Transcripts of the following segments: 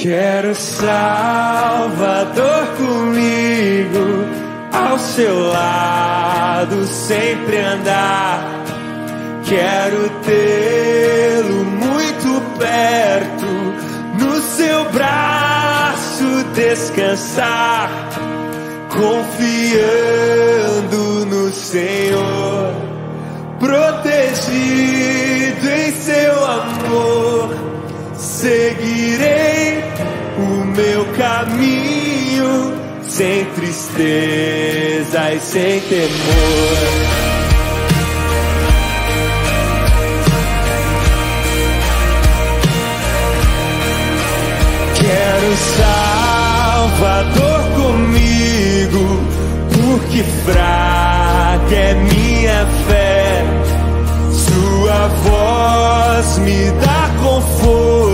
Quero Salvador comigo, ao seu lado sempre andar. Quero tê-lo muito perto, no seu braço descansar, confiando no Senhor, protegido em seu amor. Seguirei meu caminho sem tristeza e sem temor. Quero Salvador comigo, porque fraca é minha fé. Sua voz me dá conforto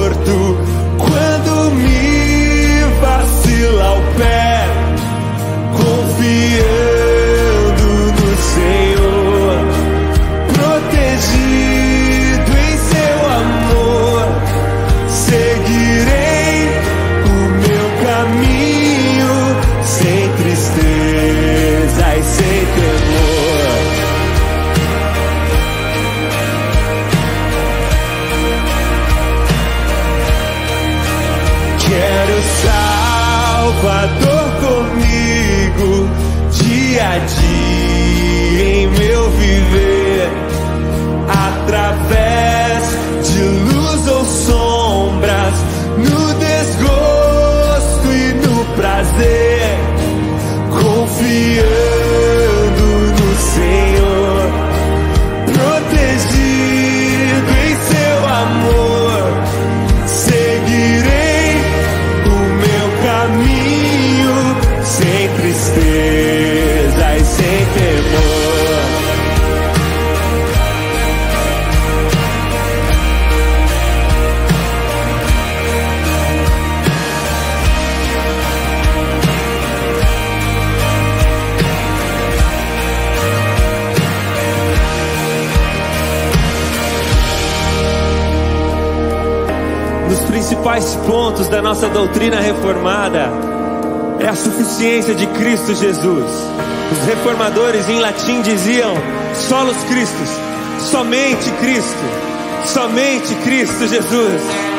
da nossa doutrina reformada é a suficiência de Cristo Jesus. Os reformadores em latim diziam: solos Christus, somente Cristo, somente Cristo Jesus.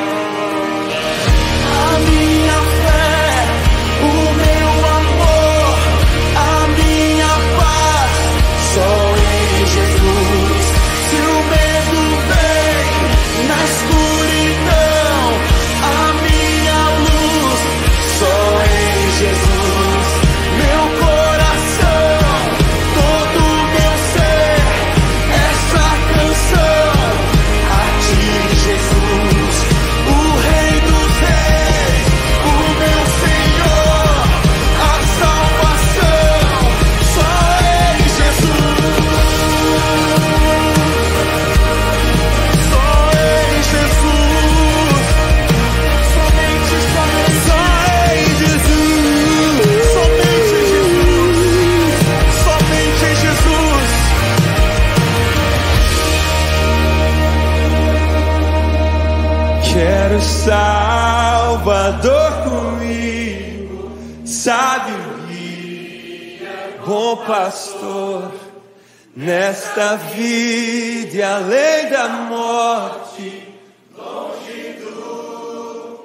Nesta vida além da morte, longe do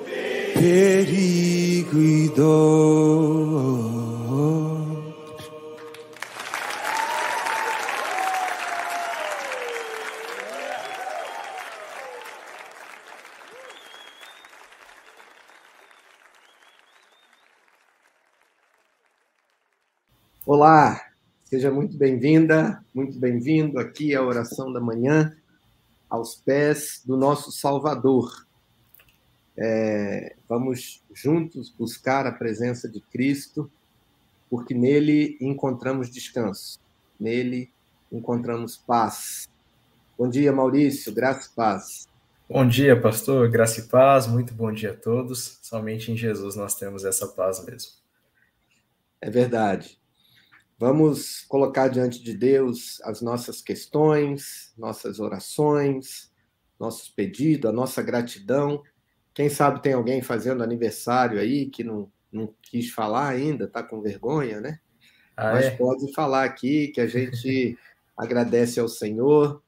perigo e dor. Olá, seja muito bem-vinda, muito bem-vindo aqui à oração da manhã, aos pés do nosso Salvador. É, vamos juntos buscar a presença de Cristo, porque nele encontramos descanso, nele encontramos paz. Bom dia, Maurício, graça e paz. Bom dia, pastor, graça e paz, muito bom dia a todos. Somente em Jesus nós temos essa paz mesmo. É verdade. Vamos colocar diante de Deus as nossas questões, nossas orações, nossos pedidos, a nossa gratidão Quem sabe tem alguém fazendo aniversário aí que não, não quis falar ainda, está com vergonha, né? Ah, Mas é? pode falar aqui que a gente agradece ao Senhor,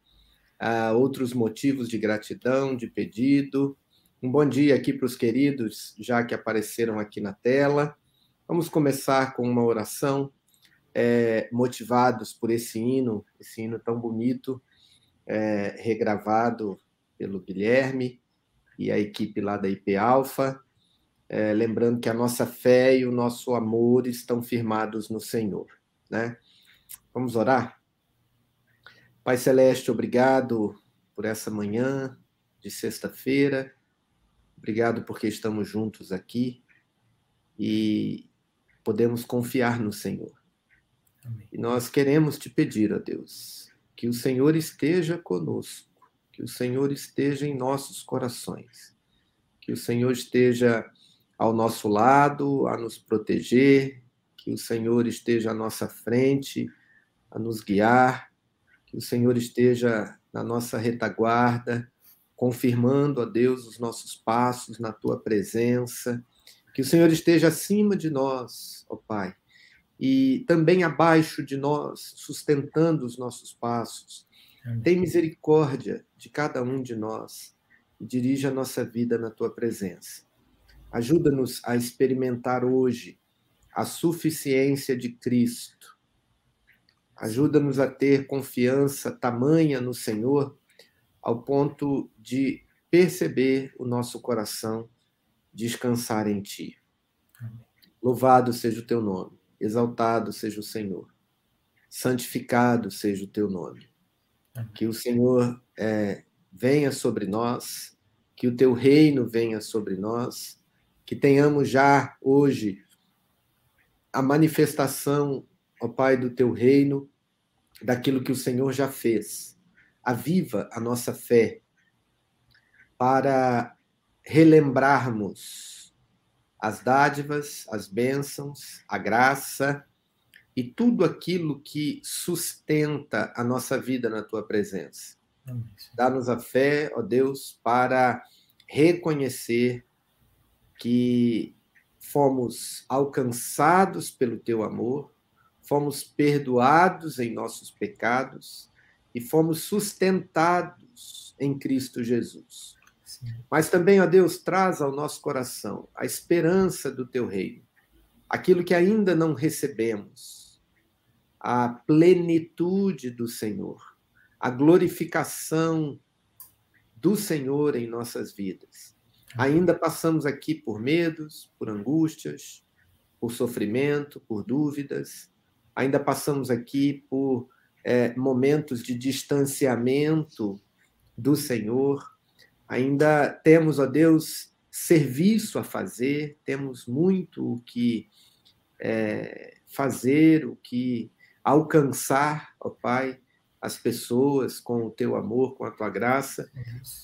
uh, outros motivos de gratidão, de pedido. Um bom dia aqui para os queridos, já que apareceram aqui na tela. Vamos começar com uma oração, é, motivados por esse hino, esse hino tão bonito, é, regravado pelo Guilherme e a equipe lá da IP Alfa. É, lembrando que a nossa fé e o nosso amor estão firmados no Senhor. Né? Vamos orar? Pai Celeste, obrigado por essa manhã de sexta-feira. Obrigado porque estamos juntos aqui e podemos confiar no Senhor. Amém. E nós queremos te pedir, ó Deus, que o Senhor esteja conosco, que o Senhor esteja em nossos corações, que o Senhor esteja ao nosso lado, a nos proteger, que o Senhor esteja à nossa frente, a nos guiar, que o Senhor esteja na nossa retaguarda, confirmando, a Deus, os nossos passos na tua presença. Que o Senhor esteja acima de nós, ó Pai, e também abaixo de nós, sustentando os nossos passos. Tem misericórdia de cada um de nós e dirige a nossa vida na tua presença. Ajuda-nos a experimentar hoje a suficiência de Cristo Ajuda-nos a ter confiança tamanha no Senhor, ao ponto de perceber o nosso coração descansar em Ti. Louvado seja o Teu nome, exaltado seja o Senhor, santificado seja o Teu nome. Que o Senhor é, venha sobre nós, que o Teu reino venha sobre nós, que tenhamos já hoje a manifestação, ó Pai, do Teu reino daquilo que o Senhor já fez. Aviva a nossa fé para relembrarmos as dádivas, as bênçãos, a graça e tudo aquilo que sustenta a nossa vida na tua presença. Dá-nos a fé, ó Deus, para reconhecer que fomos alcançados pelo teu amor fomos perdoados em nossos pecados e fomos sustentados em Cristo Jesus. Mas também, ó Deus, traz ao nosso coração a esperança do teu reino, aquilo que ainda não recebemos, a plenitude do Senhor, a glorificação do Senhor em nossas vidas. Ainda passamos aqui por medos, por angústias, por sofrimento, por dúvidas, ainda passamos aqui por é, momentos de distanciamento do Senhor, ainda temos, ó Deus, serviço a fazer, temos muito o que é, fazer, o que alcançar, ó Pai, as pessoas com o teu amor, com a tua graça,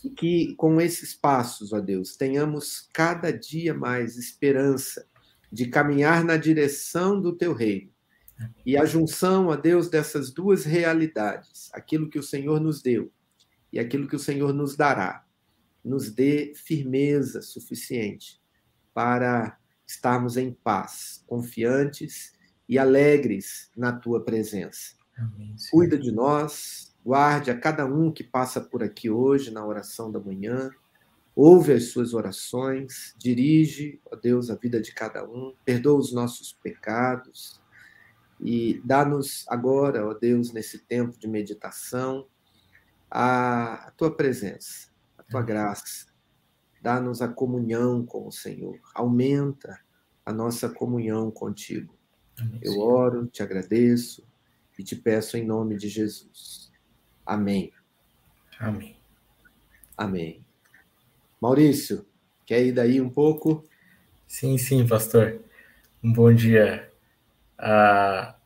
e que com esses passos, ó Deus, tenhamos cada dia mais esperança de caminhar na direção do teu reino. E a junção, a Deus, dessas duas realidades, aquilo que o Senhor nos deu e aquilo que o Senhor nos dará, nos dê firmeza suficiente para estarmos em paz, confiantes e alegres na tua presença. Amém, Cuida de nós, guarde a cada um que passa por aqui hoje na oração da manhã, ouve as suas orações, dirige, ó Deus, a vida de cada um, perdoa os nossos pecados e dá-nos agora, ó Deus, nesse tempo de meditação, a, tua presença, tua graça. Dá-nos a comunhão com o Senhor. Aumenta a nossa comunhão contigo. Amém, Eu oro, te agradeço e te peço em nome de Jesus. Amém. Amém. Amém. Maurício, quer ir daí um pouco? Sim, sim, pastor. Um bom dia a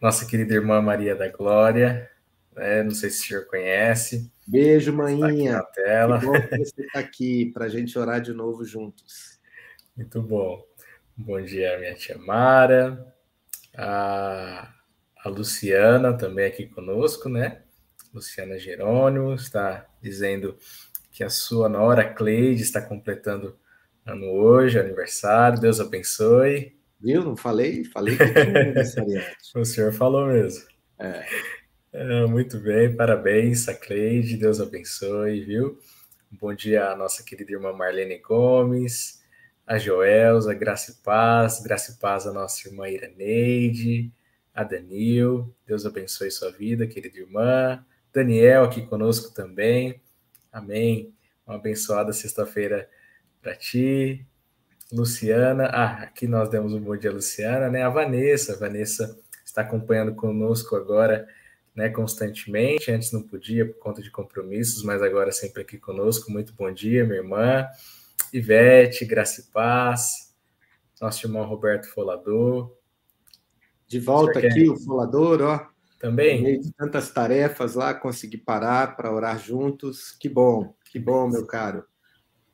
nossa querida irmã Maria da Glória, né? não sei se o senhor conhece. Beijo, maninha. Tá tela. Que bom que você está aqui para a gente orar de novo juntos. Muito bom. Bom dia, minha tia Mara, a, a Luciana também aqui conosco, né? Luciana Jerônimo está dizendo que a sua nora Cleide está completando ano hoje, aniversário. Deus abençoe. Viu? Não falei? Falei que tinha aniversariante. o senhor falou mesmo. É. É, muito bem, parabéns a Cleide, Deus abençoe, viu? Bom dia à nossa querida irmã Marlene Gomes, a Joelza, Graça e Paz, Graça e Paz a nossa irmã Iraneide, a Danil, Deus abençoe sua vida, querida irmã, Daniel aqui conosco também, amém. Uma abençoada sexta-feira para ti, Luciana, ah, aqui nós demos um bom dia Luciana, né? A Vanessa, a Vanessa está acompanhando conosco agora, né, constantemente. Antes não podia por conta de compromissos, mas agora sempre aqui conosco. Muito bom dia, minha irmã. Ivete, Graça e Paz, nosso irmão Roberto Folador. De volta aqui, o Folador, ó. Também. No meio de tantas tarefas lá, consegui parar para orar juntos. Que bom, que bom, meu caro.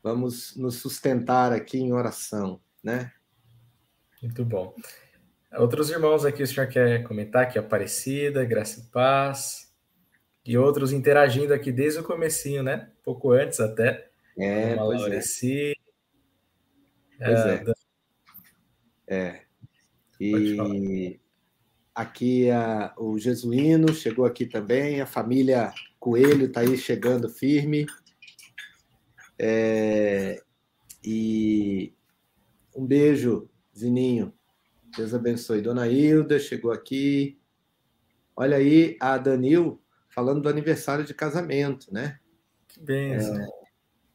Vamos nos sustentar aqui em oração, né? Muito bom. Outros irmãos aqui, o senhor quer comentar que Aparecida, Graça e Paz, e outros interagindo aqui desde o comecinho, né? Pouco antes até. É, pois Laureci, é. Pois é. é. é. E aqui a, o Jesuíno chegou aqui também, a família Coelho está aí chegando firme. É, e um beijo, Zininho. Deus abençoe. Dona Hilda chegou aqui. Olha aí a Danil falando do aniversário de casamento, né? Que benção. É,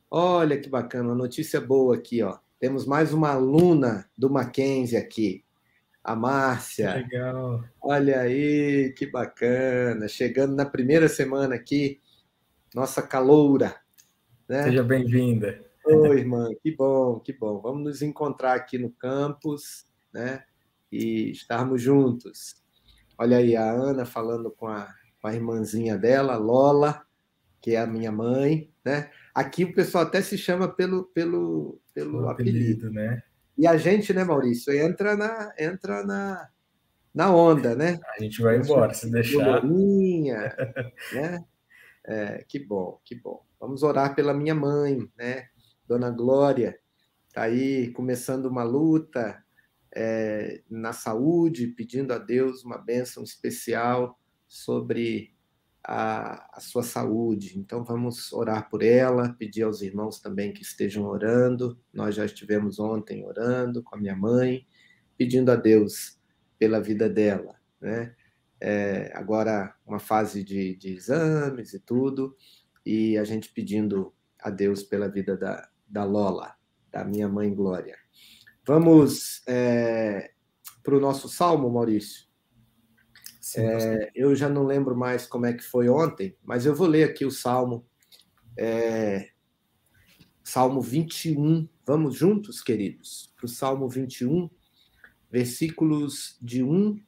olha que bacana, uma notícia boa aqui, ó. Temos mais uma aluna do Mackenzie aqui, a Márcia. Legal. Olha aí, que bacana. Chegando na primeira semana aqui, nossa caloura. Né? Seja bem-vinda. Oi, irmã, que bom, que bom. Vamos nos encontrar aqui no campus, né? E estarmos juntos. Olha aí a Ana falando com a, com a irmãzinha dela, Lola, que é a minha mãe, né? Aqui o pessoal até se chama pelo, pelo, pelo apelido, apelido, né? E a gente, né, Maurício, entra na, entra na, na onda, né? A gente vai embora, se deixar. Minha, né? É, que bom, que bom. Vamos orar pela minha mãe, né? Dona Glória, tá aí começando uma luta, é, na saúde, pedindo a Deus uma bênção especial sobre a, a, sua saúde. Então vamos orar por ela, pedir aos irmãos também que estejam orando. Nós já estivemos ontem orando com a minha mãe, pedindo a Deus pela vida dela, né? É, agora uma fase de, de, exames e tudo, e a gente pedindo a Deus pela vida da, da Lola, da minha mãe Glória. Vamos é, para o nosso salmo, Maurício. Sim, é, eu já não lembro mais como é que foi ontem, mas eu vou ler aqui o salmo. É, salmo 21. Vamos juntos, queridos, para o salmo 21, versículos de 1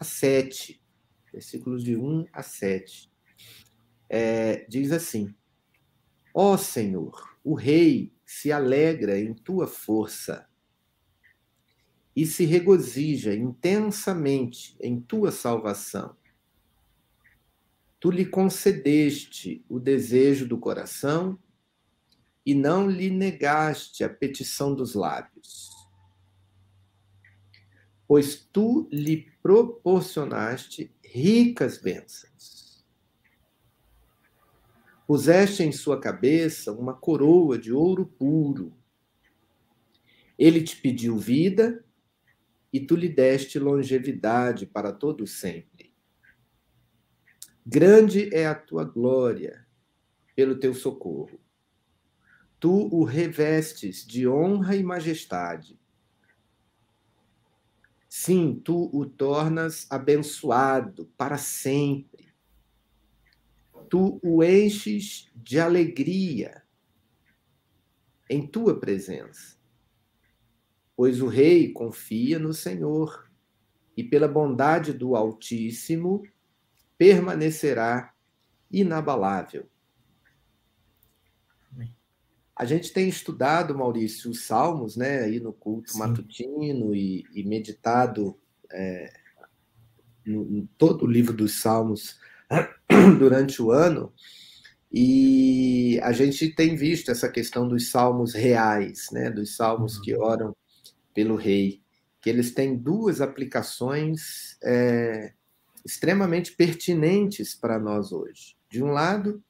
a 7. Versículos de 1 a 7. É, diz assim: Ó Senhor, o Rei se alegra em tua força e se regozija intensamente em tua salvação. Tu lhe concedeste o desejo do coração e não lhe negaste a petição dos lábios. Pois tu lhe proporcionaste ricas bênçãos. Puseste em sua cabeça uma coroa de ouro puro. Ele te pediu vida e tu lhe deste longevidade para todo sempre. Grande é a tua glória pelo teu socorro. Tu o revestes de honra e majestade. Sim, tu o tornas abençoado para sempre. Tu o enches de alegria em tua presença pois o rei confia no Senhor e pela bondade do Altíssimo permanecerá inabalável. A gente tem estudado, Maurício, os Salmos, né, aí no culto Sim. matutino e, e meditado é, no, em todo o livro dos Salmos durante o ano. E a gente tem visto essa questão dos salmos reais, né? dos salmos que oram pelo rei, que eles têm duas aplicações é, extremamente pertinentes para nós hoje. De um lado,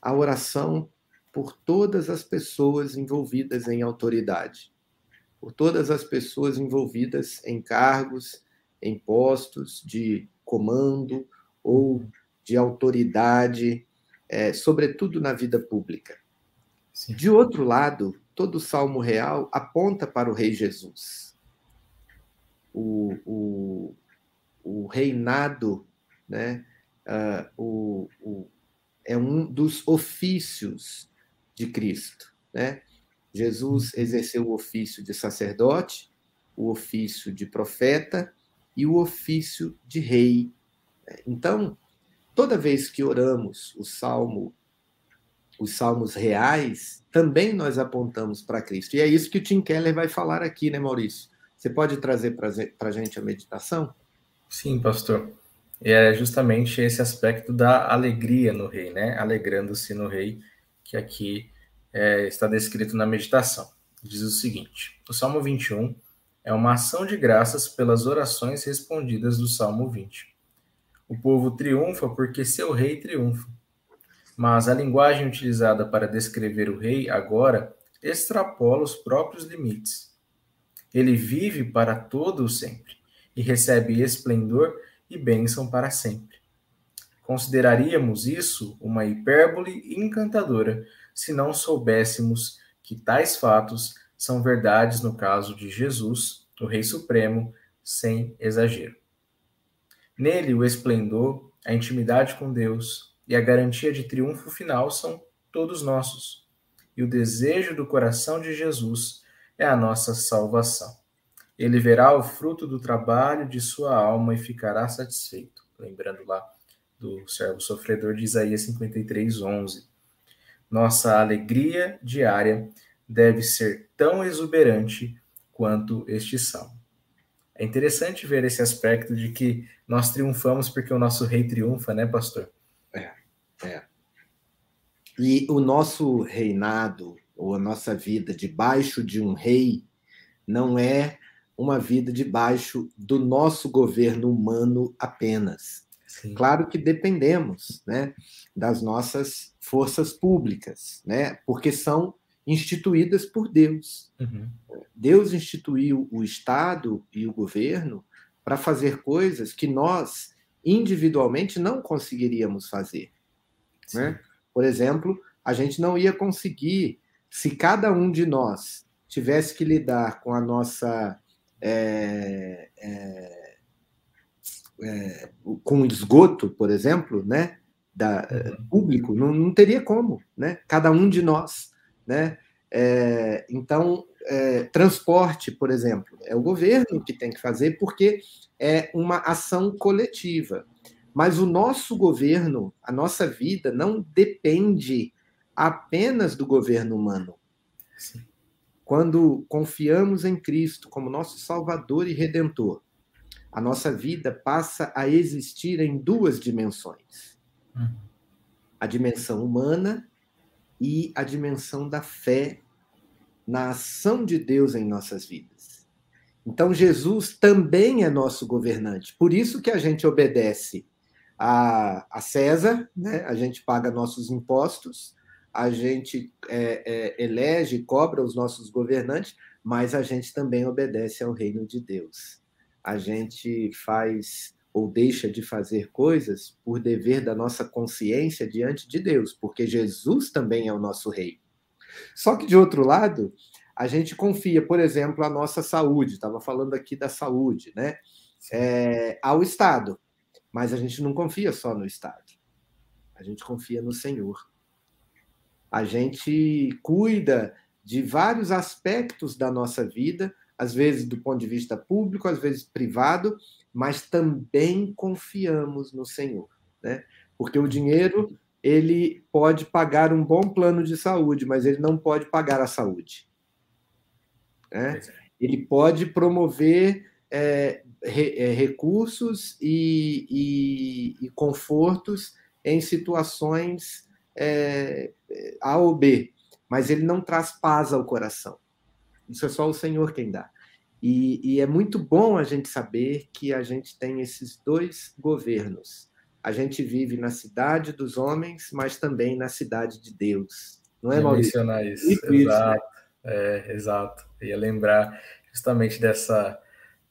a oração por todas as pessoas envolvidas em autoridade, por todas as pessoas envolvidas em cargos, em postos de comando ou de autoridade, é, sobretudo na vida pública. Sim. De outro lado, todo o salmo real aponta para o Rei Jesus. O, o, o reinado né, uh, o, o, é um dos ofícios de Cristo. Né? Jesus exerceu o ofício de sacerdote, o ofício de profeta e o ofício de rei. Então, toda vez que oramos o salmo, os salmos reais, também nós apontamos para Cristo. E é isso que o Tim Keller vai falar aqui, né, Maurício? Você pode trazer para a gente a meditação? Sim, pastor. E é justamente esse aspecto da alegria no rei, né? Alegrando-se no rei, que aqui é, está descrito na meditação. Diz o seguinte: o Salmo 21 é uma ação de graças pelas orações respondidas do Salmo 20. O povo triunfa porque seu rei triunfa. Mas a linguagem utilizada para descrever o rei agora extrapola os próprios limites. Ele vive para todo o sempre e recebe esplendor e bênção para sempre. Consideraríamos isso uma hipérbole encantadora se não soubéssemos que tais fatos são verdades no caso de Jesus, o Rei Supremo, sem exagero. Nele, o esplendor, a intimidade com Deus e a garantia de triunfo final são todos nossos. E o desejo do coração de Jesus é a nossa salvação. Ele verá o fruto do trabalho de sua alma e ficará satisfeito. Lembrando lá do servo sofredor de Isaías 53, 11. Nossa alegria diária deve ser tão exuberante quanto este salmo. É interessante ver esse aspecto de que nós triunfamos porque o nosso rei triunfa, né, pastor? E o nosso reinado, ou a nossa vida debaixo de um rei, não é uma vida debaixo do nosso governo humano apenas. Sim. Claro que dependemos né, das nossas forças públicas, né, porque são instituídas por Deus. Uhum. Deus instituiu o Estado e o governo para fazer coisas que nós individualmente não conseguiríamos fazer. Né? Por exemplo, a gente não ia conseguir, se cada um de nós tivesse que lidar com a nossa é, é, é, com esgoto, por exemplo, né, da, uhum. público, não, não, teria como, né? Cada um de nós, né? É, então, é, transporte, por exemplo, é o governo que tem que fazer porque é uma ação coletiva. Mas o nosso governo, a nossa vida, não depende apenas do governo humano. Sim. Quando confiamos em Cristo como nosso Salvador e Redentor, a nossa vida passa a existir em duas dimensões: uhum. a dimensão humana e a dimensão da fé na ação de Deus em nossas vidas. Então, Jesus também é nosso governante. Por isso que a gente obedece a, a César, né? a gente paga nossos impostos, a gente é, é, elege, cobra os nossos governantes, mas a gente também obedece ao reino de Deus. A gente faz ou deixa de fazer coisas por dever da nossa consciência diante de Deus, porque Jesus também é o nosso rei. Só que, de outro lado, a gente confia, por exemplo, a nossa saúde, estava falando aqui da saúde, né? É, ao Estado, mas a gente não confia só no Estado, a gente confia no Senhor a gente cuida de vários aspectos da nossa vida, às vezes do ponto de vista público, às vezes privado, mas também confiamos no Senhor, né? Porque o dinheiro ele pode pagar um bom plano de saúde, mas ele não pode pagar a saúde. Né? É. Ele pode promover é, re, é, recursos e, e, e confortos em situações é, A ou B, mas ele não traz paz ao coração. Isso é só o Senhor quem dá. E, e, é muito bom a gente saber que a gente tem esses dois governos. A gente vive na cidade dos homens, mas também na cidade de Deus. Não é, Maurício? mencionar isso. Muito exato. Isso, né? É, exato. Ia lembrar justamente dessa,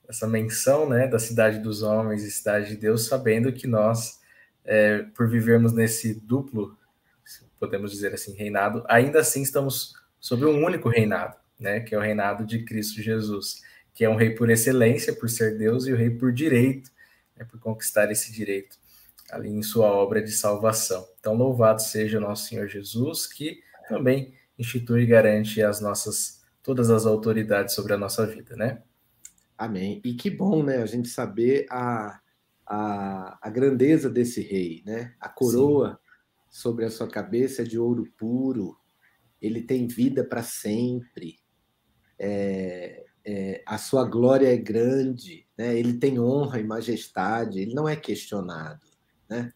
dessa menção né, da cidade dos homens e cidade de Deus, sabendo que nós, é, por vivermos nesse duplo, podemos dizer assim, reinado, ainda assim estamos sob um único reinado, né, que é o reinado de Cristo Jesus que é um rei por excelência, por ser Deus, e o rei por direito, né, por conquistar esse direito ali em sua obra de salvação. Então, louvado seja o nosso Senhor Jesus, que também institui e garante as nossas todas as autoridades sobre a nossa vida, né? Amém. E que bom, né, a gente saber a, a, a grandeza desse rei, né? A coroa Sim. sobre a sua cabeça é de ouro puro, ele tem vida para sempre. É, é, a sua glória é grande, né? ele tem honra e majestade, ele não é questionado. Né?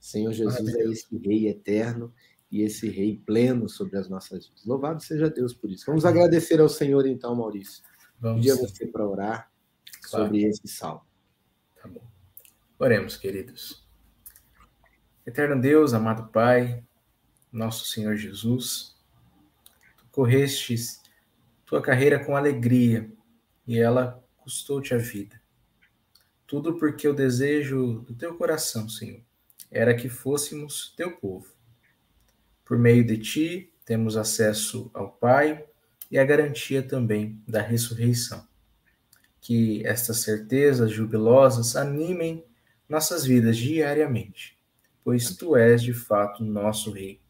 Senhor Jesus é esse Rei eterno e esse Rei pleno sobre as nossas vidas. Louvado seja Deus por isso. Vamos agradecer ao Senhor, então, Maurício. Vamos Pedir a você para orar claro. sobre esse salmo. Tá bom. Oremos, queridos. Eterno Deus, amado Pai, nosso Senhor Jesus, tu correstes tua carreira com alegria e ela custou-te a vida. Tudo porque o desejo do teu coração, Senhor, era que fôssemos teu povo. Por meio de ti, temos acesso ao Pai e a garantia também da ressurreição. Que estas certezas jubilosas animem nossas vidas diariamente, pois tu és de fato nosso Rei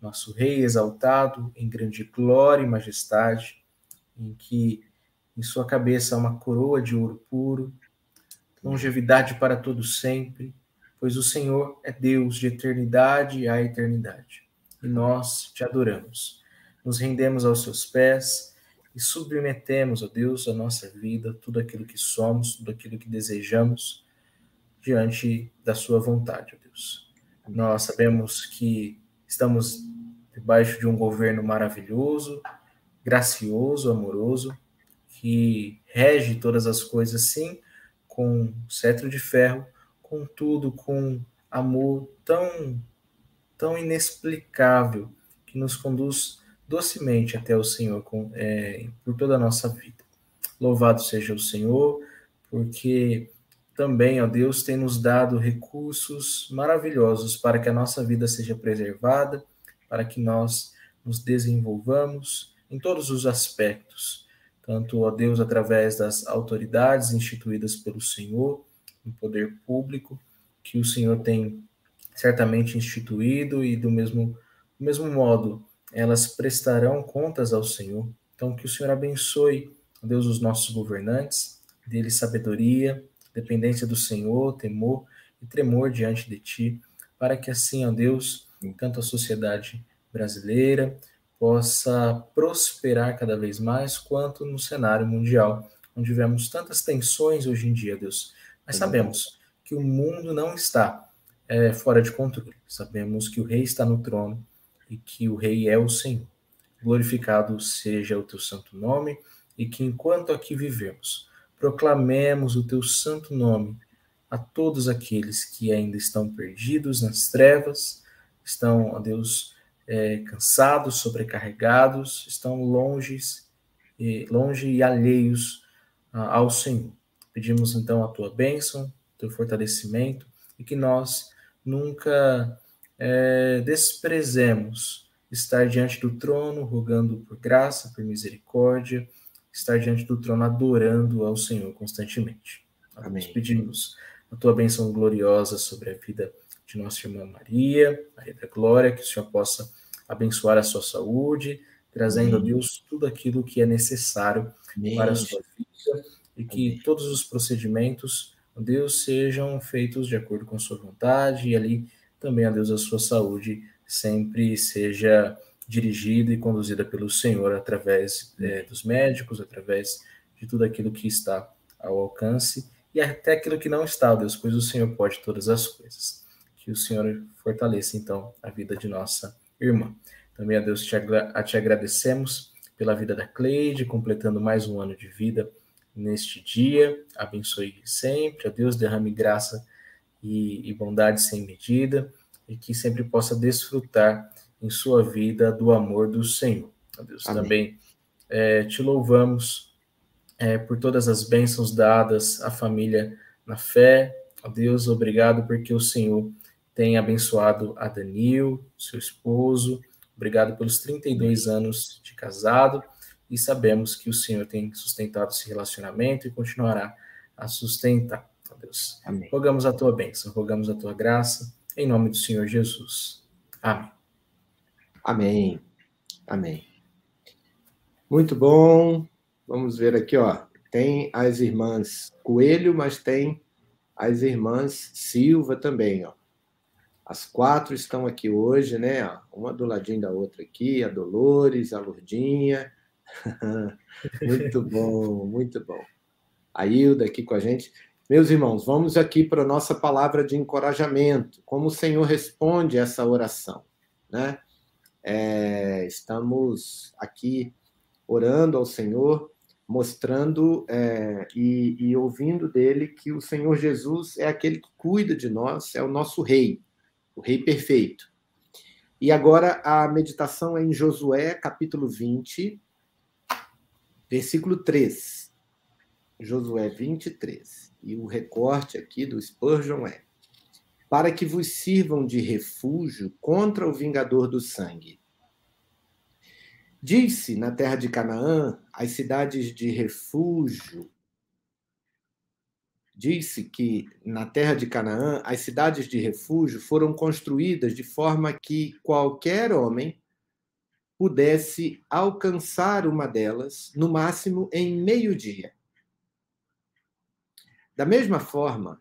nosso Rei exaltado em grande glória e majestade, em que em sua cabeça há uma coroa de ouro puro, longevidade para todo sempre, pois o Senhor é Deus de eternidade a eternidade. E nós te adoramos. Nos rendemos aos seus pés e submetemos, ó Deus, a nossa vida, tudo aquilo que somos, tudo aquilo que desejamos, diante da sua vontade, ó Deus. Nós sabemos que estamos debaixo de um governo maravilhoso, gracioso, amoroso, que rege todas as coisas, sim, com cetro de ferro, contudo com amor tão, tão inexplicável que nos conduz docemente até o Senhor com, é, por toda a nossa vida. Louvado seja o Senhor, porque também, ó Deus, tem nos dado recursos maravilhosos para que a nossa vida seja preservada para que nós nos desenvolvamos em todos os aspectos, tanto, ó Deus, através das autoridades instituídas pelo Senhor, no poder público, que o Senhor tem certamente instituído e do mesmo, do mesmo modo elas prestarão contas ao Senhor. Então, que o Senhor abençoe, Deus, os nossos governantes, dele sabedoria, dependência do Senhor, temor e tremor diante de Ti, para que assim, ó Deus, tanto a sociedade brasileira possa prosperar cada vez mais, quanto no cenário mundial, onde vemos tantas tensões hoje em dia, Deus. Mas sabemos que o mundo não está é, fora de controle. Sabemos que o Rei está no trono e que o Rei é o Senhor. Glorificado seja o teu santo nome e que enquanto aqui vivemos, proclamemos o teu santo nome a todos aqueles que ainda estão perdidos nas trevas estão, ó Deus, é, cansados, sobrecarregados, estão longe, longe e alheios ao Senhor. Pedimos então a tua bênção, teu fortalecimento e que nós nunca é, desprezemos estar diante do trono, rogando por graça, por misericórdia, estar diante do trono adorando ao Senhor constantemente. Amém. Nós pedimos a tua bênção gloriosa sobre a vida de nossa irmã Maria, Maria da Glória, que o Senhor possa abençoar a sua saúde, trazendo Amém. a Deus tudo aquilo que é necessário Amém. para a sua vida e que Amém. todos os procedimentos, Deus, sejam feitos de acordo com a sua vontade e ali também, a Deus, a sua saúde sempre seja dirigida e conduzida pelo Senhor através é, dos médicos, através de tudo aquilo que está ao alcance e até aquilo que não está, Deus, pois o Senhor pode todas as coisas que o Senhor fortaleça, então, a vida de nossa irmã. Também a Deus te, a te agradecemos pela vida da Cleide, completando mais um ano de vida neste dia. Abençoe sempre, a Deus derrame graça e, e bondade sem medida e que sempre possa desfrutar em sua vida do amor do Senhor. A Deus Amém. também é, te louvamos é, por todas as bênçãos dadas à família na fé. A Deus, obrigado porque o Senhor tem abençoado a Danil, seu esposo. Obrigado pelos 32 anos de casado e sabemos que o Senhor tem sustentado esse relacionamento e continuará a sustentar. Deus. Amém. Rogamos a tua bênção, rogamos a tua graça, em nome do Senhor Jesus. Amém. Amém. Amém. Muito bom. Vamos ver aqui, ó. Tem as irmãs Coelho, mas tem as irmãs Silva também, ó. As quatro estão aqui hoje, né? Uma do ladinho da outra aqui, a Dolores, a Lourdinha. muito bom, muito bom. A Hilda aqui com a gente. Meus irmãos, vamos aqui para a nossa palavra de encorajamento. Como o Senhor responde essa oração, né? É, estamos aqui orando ao Senhor, mostrando é, e, e ouvindo dele que o Senhor Jesus é aquele que cuida de nós, é o nosso Rei, o Rei perfeito. E agora a meditação é em Josué, capítulo 20, versículo 3. Josué 23. E o recorte aqui do Spurgeon é: para que vos sirvam de refúgio contra o vingador do sangue. Disse na terra de Canaã as cidades de refúgio. Disse que na terra de Canaã as cidades de refúgio foram construídas de forma que qualquer homem pudesse alcançar uma delas, no máximo em meio-dia. Da mesma forma,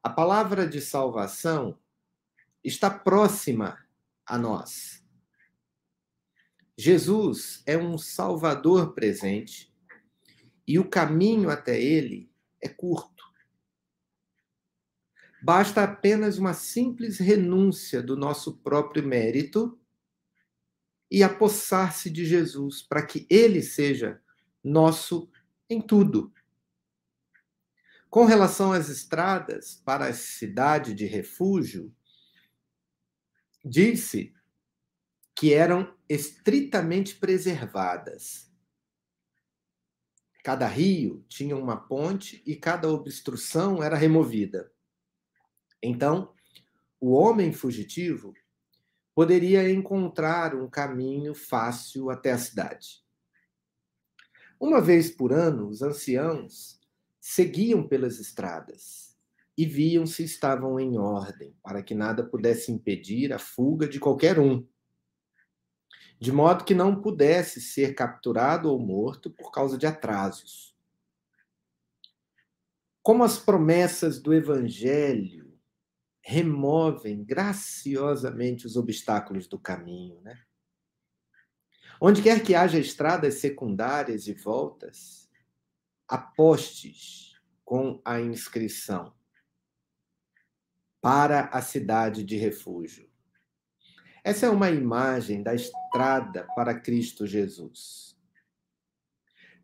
a palavra de salvação está próxima a nós. Jesus é um Salvador presente e o caminho até ele é curto. Basta apenas uma simples renúncia do nosso próprio mérito e apossar-se de Jesus para que ele seja nosso em tudo. Com relação às estradas para a cidade de refúgio, disse que eram estritamente preservadas. Cada rio tinha uma ponte e cada obstrução era removida. Então, o homem fugitivo poderia encontrar um caminho fácil até a cidade. Uma vez por ano, os anciãos seguiam pelas estradas e viam se estavam em ordem, para que nada pudesse impedir a fuga de qualquer um, de modo que não pudesse ser capturado ou morto por causa de atrasos. Como as promessas do Evangelho removem graciosamente os obstáculos do caminho, né? Onde quer que haja estradas secundárias e voltas, apostes com a inscrição para a cidade de refúgio. Essa é uma imagem da estrada para Cristo Jesus.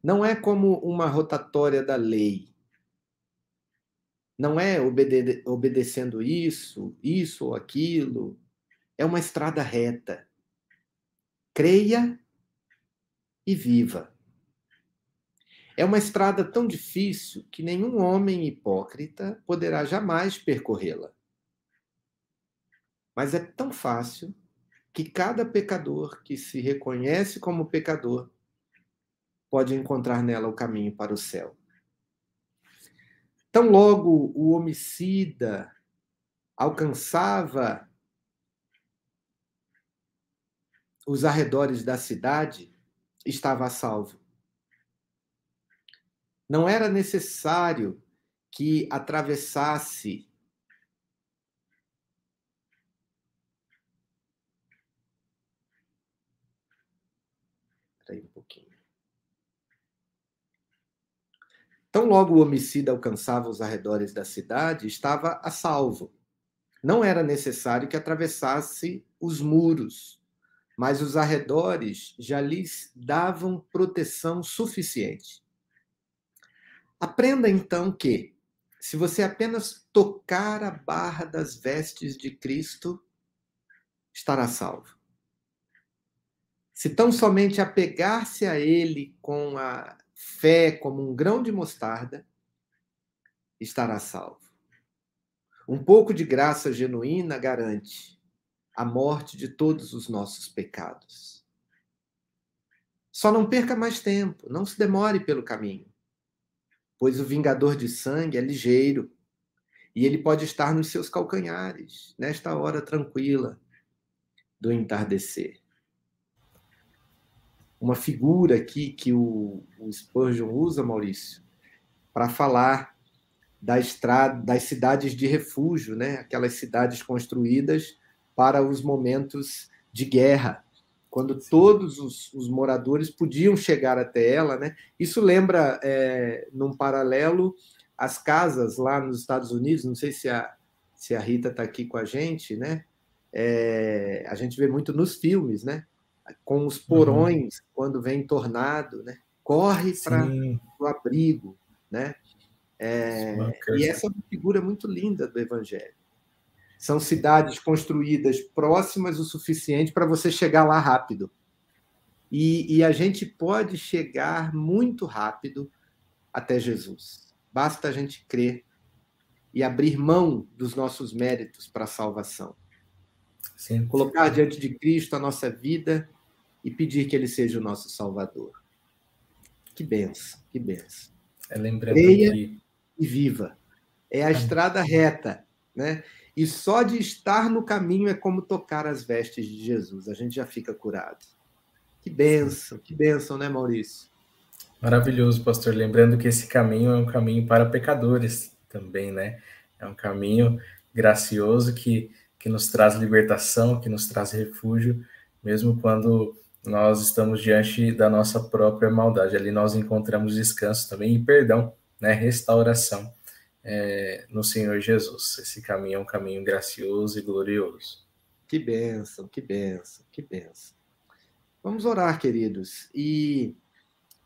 Não é como uma rotatória da lei. Não é obede obedecendo isso, isso ou aquilo. É uma estrada reta. Creia e viva. É uma estrada tão difícil que nenhum homem hipócrita poderá jamais percorrê-la. Mas é tão fácil que cada pecador que se reconhece como pecador pode encontrar nela o caminho para o céu. Tão logo o homicida alcançava os arredores da cidade, estava a salvo. Não era necessário que atravessasse Espera um pouquinho. Tão logo o homicida alcançava os arredores da cidade, estava a salvo. não era necessário que atravessasse os muros, mas os arredores já lhes davam proteção suficiente. Aprenda então que, se você apenas tocar a barra das vestes de Cristo, estará salvo. Se tão somente apegar-se a Ele com a fé como um grão de mostarda, estará salvo. Um pouco de graça genuína garante a morte de todos os nossos pecados. Só não perca mais tempo, não se demore pelo caminho, pois o vingador de sangue é ligeiro e ele pode estar nos seus calcanhares, nesta hora tranquila do entardecer. Uma figura aqui que o, o Spurgeon usa, Maurício, para falar da estrada, das cidades de refúgio, né? aquelas cidades construídas para os momentos de guerra, quando todos os, os moradores podiam chegar até ela. Né? Isso lembra, é, num paralelo, as casas lá nos Estados Unidos, não sei se a, se a Rita está aqui com a gente, né? É, a gente vê muito nos filmes, né? Com os porões, uhum. quando vem tornado, né? Corre para o abrigo, né? É, e essa é uma figura muito linda do Evangelho. São cidades construídas próximas o suficiente para você chegar lá rápido. E, e, a gente pode chegar muito rápido até Jesus. Basta a gente crer e abrir mão dos nossos méritos para a salvação. Sim. Colocar diante de Cristo a nossa vida e pedir que Ele seja o nosso Salvador. Que benção, que benção. É lembrando Creia que... e viva. É a estrada reta, né? E só de estar no caminho é como tocar as vestes de Jesus. A gente já fica curado. Que benção, que benção, né, Maurício? Maravilhoso, pastor. Lembrando que esse caminho é um caminho para pecadores também, né? É um caminho gracioso que, que nos traz libertação, que nos traz refúgio, mesmo quando nós estamos diante da nossa própria maldade. Ali nós encontramos descanso também e perdão, né? Restauração é, no Senhor Jesus. Esse caminho é um caminho gracioso e glorioso. Que bênção, que bênção, que bênção. Vamos orar, queridos, e,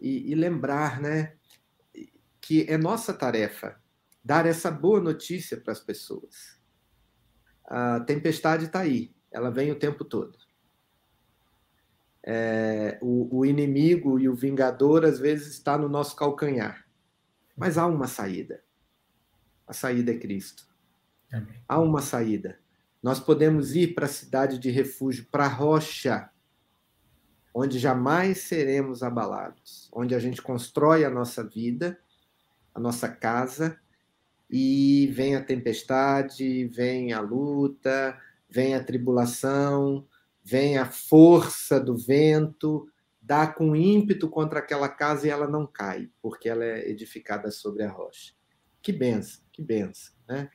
e, e lembrar, né, que é nossa tarefa dar essa boa notícia para as pessoas. A tempestade está aí, ela vem o tempo todo. É, o, o, inimigo e o vingador às vezes está no nosso calcanhar, mas há uma saída. A saída é Cristo. Amém. Há uma saída. Nós podemos ir para a cidade de refúgio, para a rocha, onde jamais seremos abalados, onde a gente constrói a nossa vida, a nossa casa, e vem a tempestade, vem a luta, vem a tribulação, vem a força do vento, dá com ímpeto contra aquela casa e ela não cai, porque ela é edificada sobre a rocha. Que benção, que benção, né?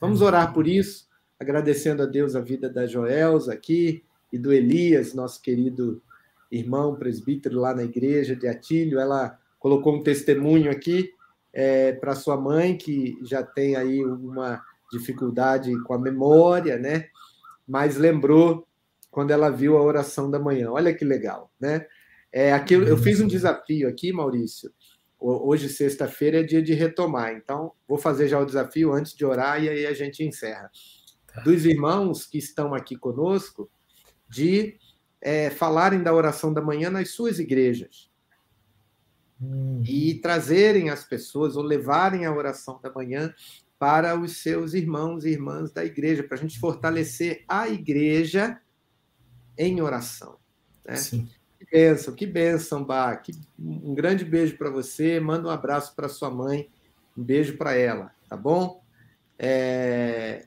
Vamos orar por isso, agradecendo a Deus a vida da Joelza aqui e do Elias, nosso querido irmão presbítero lá na igreja de Atílio. Ela colocou um testemunho aqui é, para sua mãe, que já tem aí uma dificuldade com a memória, né? Mas lembrou quando ela viu a oração da manhã. Olha que legal, né? É, aquilo, eu fiz um desafio aqui, Maurício, Hoje, sexta-feira, é dia de retomar. Então, vou fazer já o desafio antes de orar e aí a gente encerra. Tá. Dos irmãos que estão aqui conosco, de é, falarem da oração da manhã nas suas igrejas. Hum. E trazerem as pessoas, ou levarem a oração da manhã para os seus irmãos e irmãs da igreja, para a gente fortalecer a igreja em oração. Né? Sim. Bênção, que bênção, Bá. Que, um grande beijo para você. Manda um abraço para sua mãe. Um beijo para ela, tá bom? É...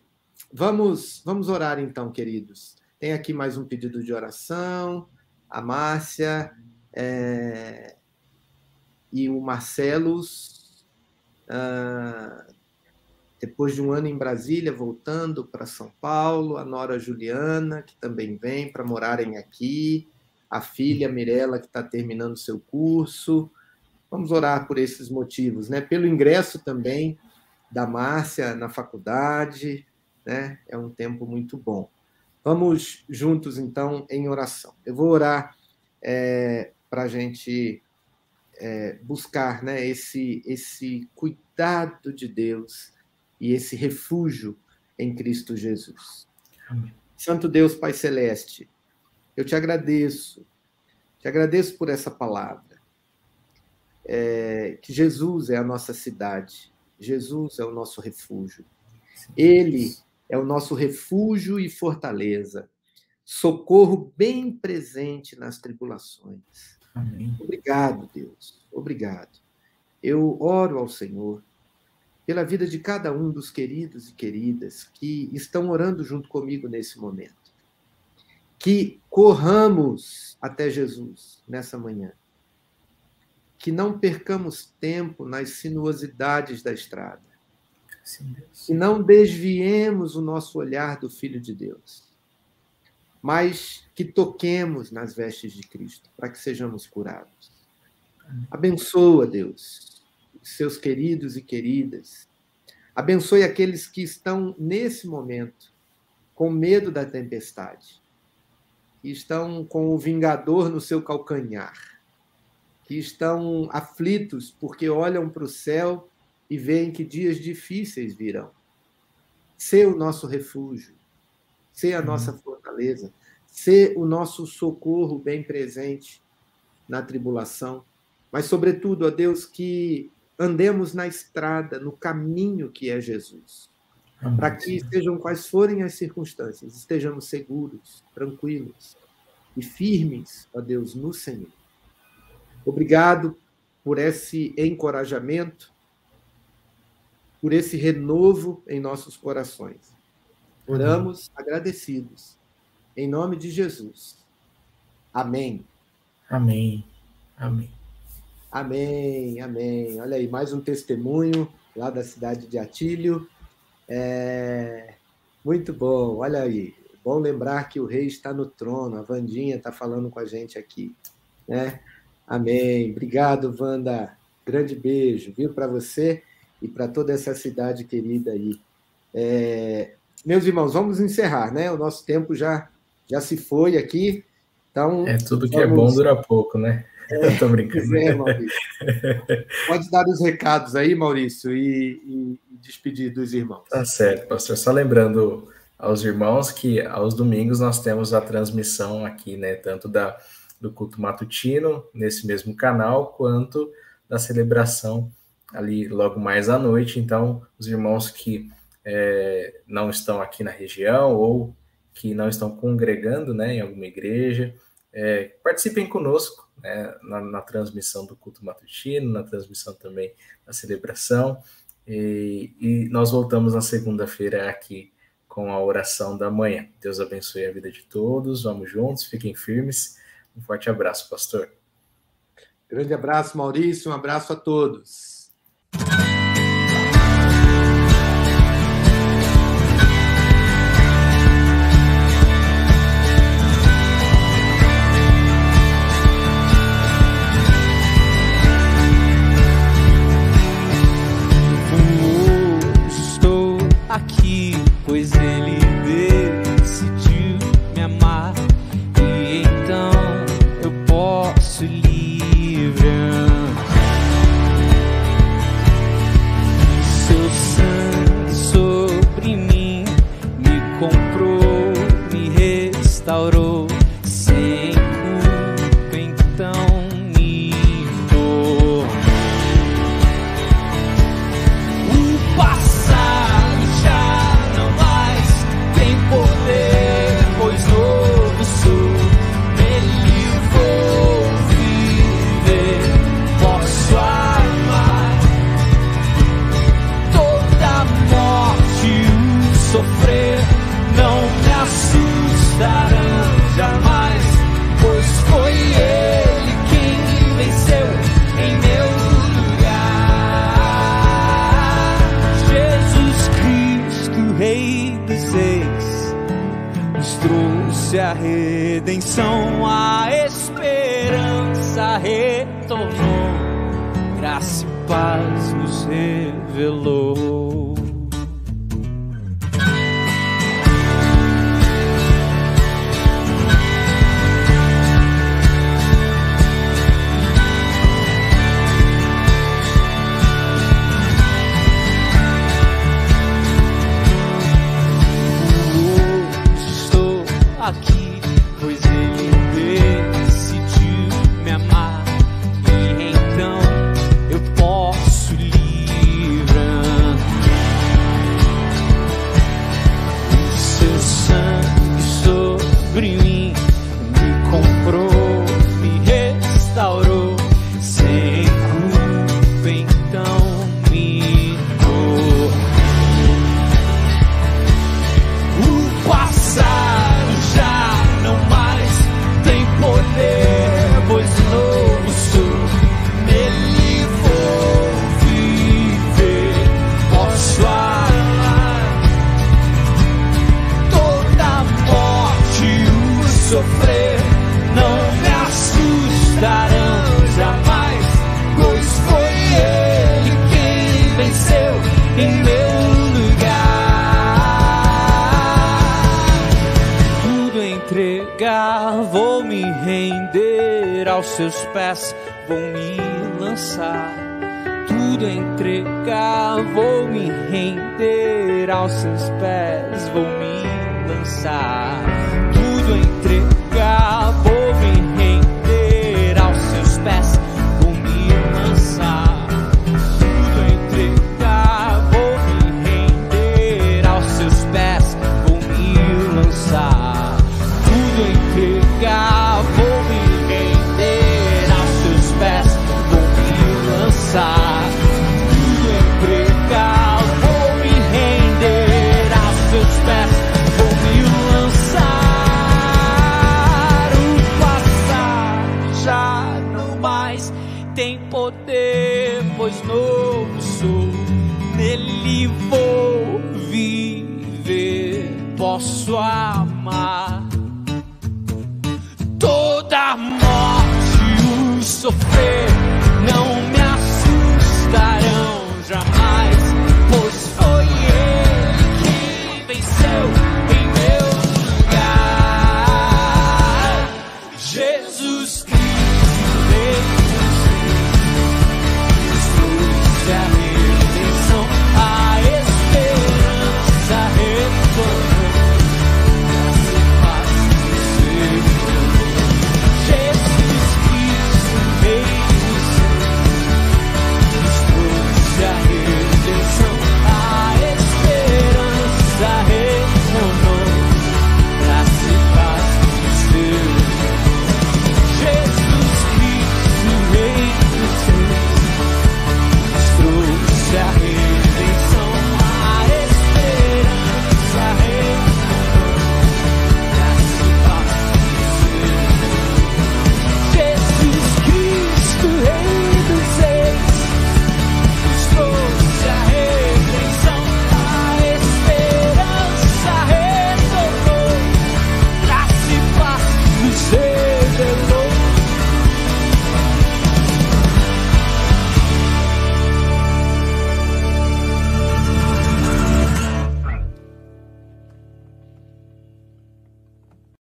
Vamos, vamos orar então, queridos. Tem aqui mais um pedido de oração. A Márcia é... e o Marcelos. Ah... Depois de um ano em Brasília, voltando para São Paulo, a Nora Juliana, que também vem para morarem aqui a filha Mirella, que está terminando seu curso. Vamos orar por esses motivos, né? Pelo ingresso também da Márcia na faculdade, né? É um tempo muito bom. Vamos juntos, então, em oração. Eu vou orar é, para a gente é, buscar né, esse, esse cuidado de Deus e esse refúgio em Cristo Jesus. Amém. Santo Deus, Pai Celeste, eu te agradeço, te agradeço por essa palavra. É, que Jesus é a nossa cidade, Jesus é o nosso refúgio. Ele é o nosso refúgio e fortaleza, socorro bem presente nas tribulações. Amém. Obrigado, Deus, obrigado. Eu oro ao Senhor pela vida de cada um dos queridos e queridas que estão orando junto comigo nesse momento. Que corramos até Jesus nessa manhã. Que não percamos tempo nas sinuosidades da estrada. Sim, que não desviemos o nosso olhar do Filho de Deus. Mas que toquemos nas vestes de Cristo, para que sejamos curados. Abençoa, Deus, seus queridos e queridas. Abençoe aqueles que estão nesse momento com medo da tempestade, que estão com o vingador no seu calcanhar, que estão aflitos porque olham para o céu e veem que dias difíceis virão. Ser o nosso refúgio, ser a nossa fortaleza, ser o nosso socorro bem presente na tribulação, mas, sobretudo, a Deus, que andemos na estrada, no caminho que é Jesus. Para que, sejam quais forem as circunstâncias, estejamos seguros, tranquilos e firmes, ó Deus, no Senhor. Obrigado por esse encorajamento, por esse renovo em nossos corações. Oramos agradecidos. Em nome de Jesus. Amém. Amém. Amém. Amém, amém. Olha aí, mais um testemunho lá da cidade de Atílio. É... Muito bom, olha aí. Bom lembrar que o rei está no trono, a Vandinha está falando com a gente aqui. Né? Amém. Obrigado, Wanda. Grande beijo, viu, para você e para toda essa cidade querida aí. É... Meus irmãos, vamos encerrar, né? O nosso tempo já, já se foi aqui. Então, é tudo que vamos... é bom dura pouco, né? É, tô brincando. É. Pode dar os recados aí, Maurício, e, e, despedir dos irmãos. Tá certo, pastor. Só lembrando aos irmãos que aos domingos nós temos a transmissão aqui, né? Tanto da, do culto matutino, nesse mesmo canal, quanto da celebração ali logo mais à noite. Então, os irmãos que é, não estão aqui na região ou que não estão congregando né, em alguma igreja, é, participem conosco né, na, na, transmissão do culto matutino, na transmissão também da celebração. E, e nós voltamos na segunda-feira aqui com a oração da manhã. Deus abençoe a vida de todos. Vamos juntos, fiquem firmes. Um forte abraço, pastor. Grande abraço, Maurício. Um abraço a todos. trouxe a redenção, a esperança retornou, graça e paz nos revelou. aos seus pés vou me lançar, tudo entregar, vou me render aos seus pés, vou me lançar, tudo entregar. wow.